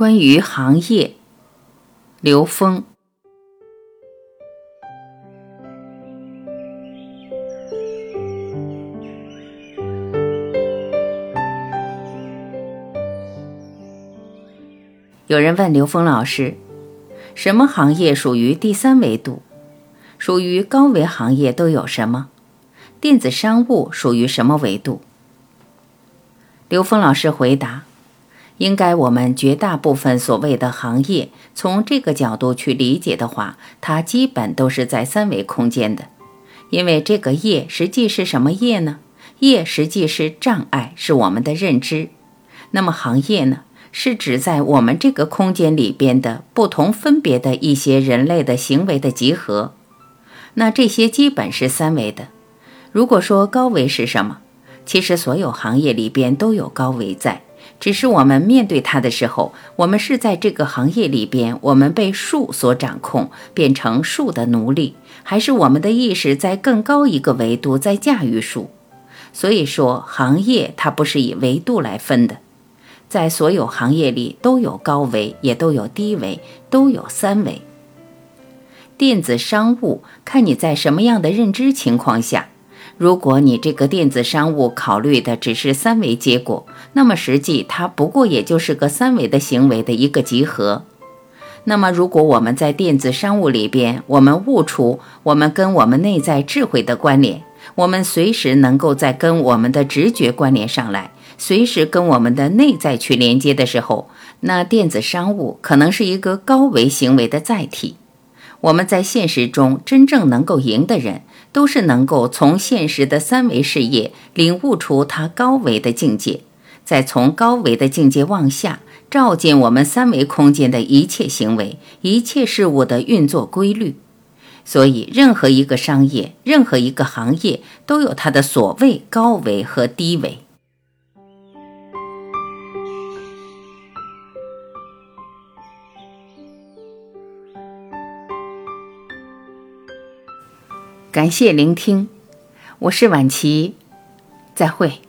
关于行业，刘峰。有人问刘峰老师，什么行业属于第三维度？属于高维行业都有什么？电子商务属于什么维度？刘峰老师回答：应该我们绝大部分所谓的行业，从这个角度去理解的话，它基本都是在三维空间的。因为这个业实际是什么业呢？业实际是障碍，是我们的认知。那么行业呢？是指在我们这个空间里边的不同分别的一些人类的行为的集合，那这些基本是三维的。如果说高维是什么，其实所有行业里边都有高维在，只是我们面对它的时候，我们是在这个行业里边，我们被树所掌控，变成树的奴隶，还是我们的意识在更高一个维度在驾驭树？所以说，行业它不是以维度来分的。在所有行业里都有高维，也都有低维，都有三维。电子商务看你在什么样的认知情况下，如果你这个电子商务考虑的只是三维结果，那么实际它不过也就是个三维的行为的一个集合。那么如果我们在电子商务里边，我们悟出我们跟我们内在智慧的关联，我们随时能够在跟我们的直觉关联上来。随时跟我们的内在去连接的时候，那电子商务可能是一个高维行为的载体。我们在现实中真正能够赢的人，都是能够从现实的三维视野领悟出他高维的境界，再从高维的境界往下照见我们三维空间的一切行为、一切事物的运作规律。所以，任何一个商业、任何一个行业，都有它的所谓高维和低维。感谢聆听，我是晚琪，再会。